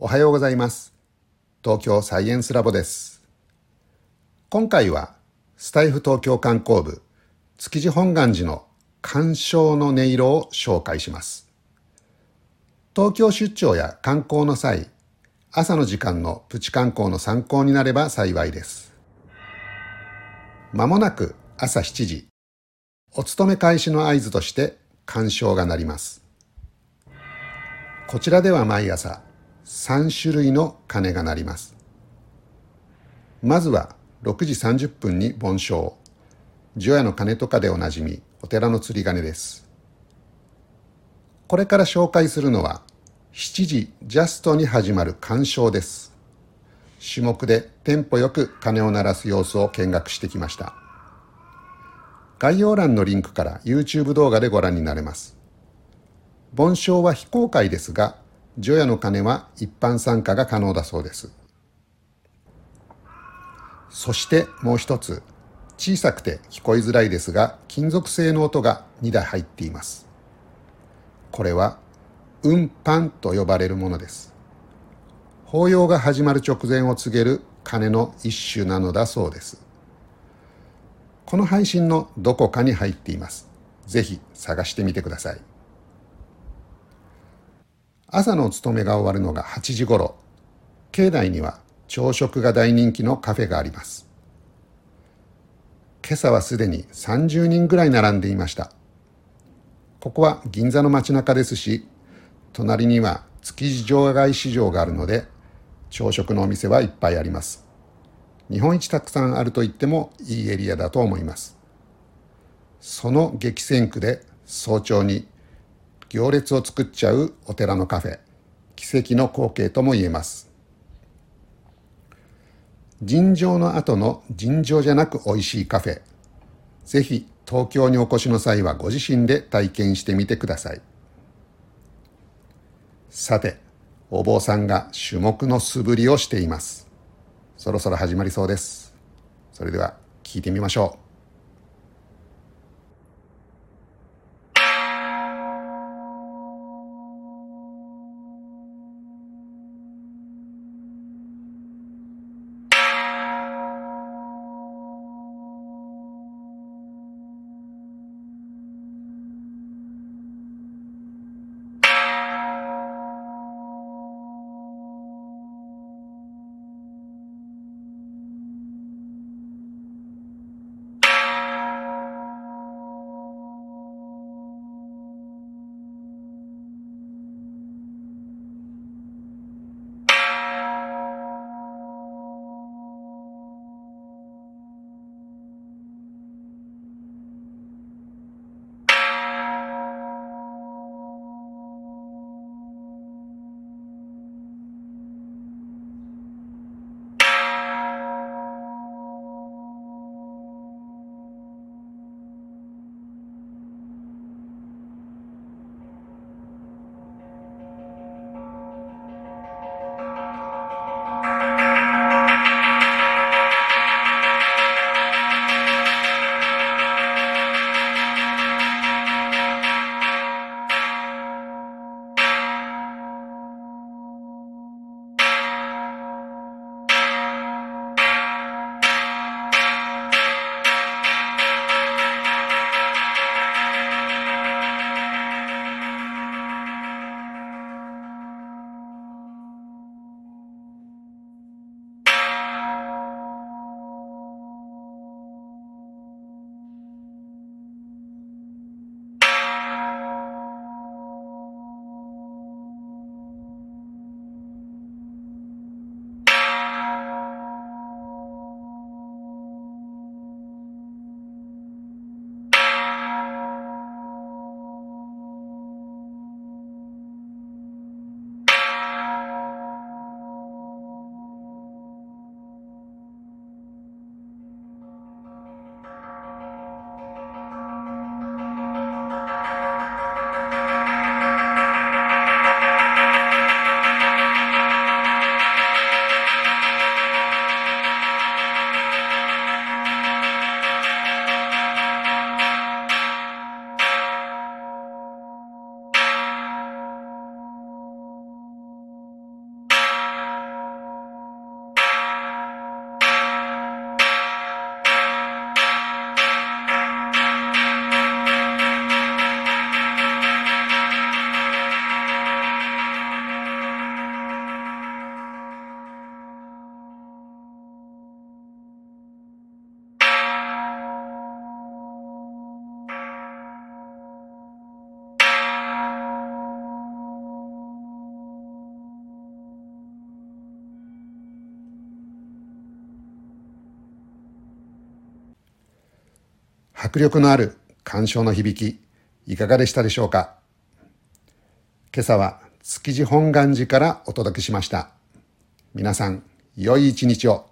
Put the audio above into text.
おはようございます。東京サイエンスラボです。今回はスタイフ東京観光部築地本願寺の鑑賞の音色を紹介します。東京出張や観光の際、朝の時間のプチ観光の参考になれば幸いです。まもなく朝7時、お勤め開始の合図として鑑賞が鳴ります。こちらでは毎朝3種類の鐘が鳴ります。まずは6時30分に盆鐘、除夜の鐘とかでおなじみお寺の釣り鐘です。これから紹介するのは7時ジャストに始まる鑑賞です。種目でテンポよく鐘を鳴らす様子を見学してきました。概要欄のリンクから YouTube 動画でご覧になれます。盆鐘は非公開ですが、除夜の鐘は一般参加が可能だそうです。そしてもう一つ、小さくて聞こえづらいですが、金属製の音が2台入っています。これは、運搬と呼ばれるものです。法要が始まる直前を告げる鐘の一種なのだそうです。この配信のどこかに入っています。ぜひ探してみてください。朝のお勤めが終わるのが8時頃、境内には朝食が大人気のカフェがあります。今朝はすでに30人ぐらい並んでいました。ここは銀座の街中ですし、隣には築地場外市場があるので、朝食のお店はいっぱいあります。日本一たくさんあると言ってもいいエリアだと思います。その激戦区で早朝に行列を作っちゃうお寺のカフェ、奇跡の光景とも言えます。尋常の後の尋常じゃなく美味しいカフェ。ぜひ東京にお越しの際はご自身で体験してみてください。さて、お坊さんが種目の素振りをしています。そろそろ始まりそうです。それでは聞いてみましょう。迫力のある鑑賞の響き、いかがでしたでしょうか？今朝は築地本願寺からお届けしました。皆さん、良い一日を。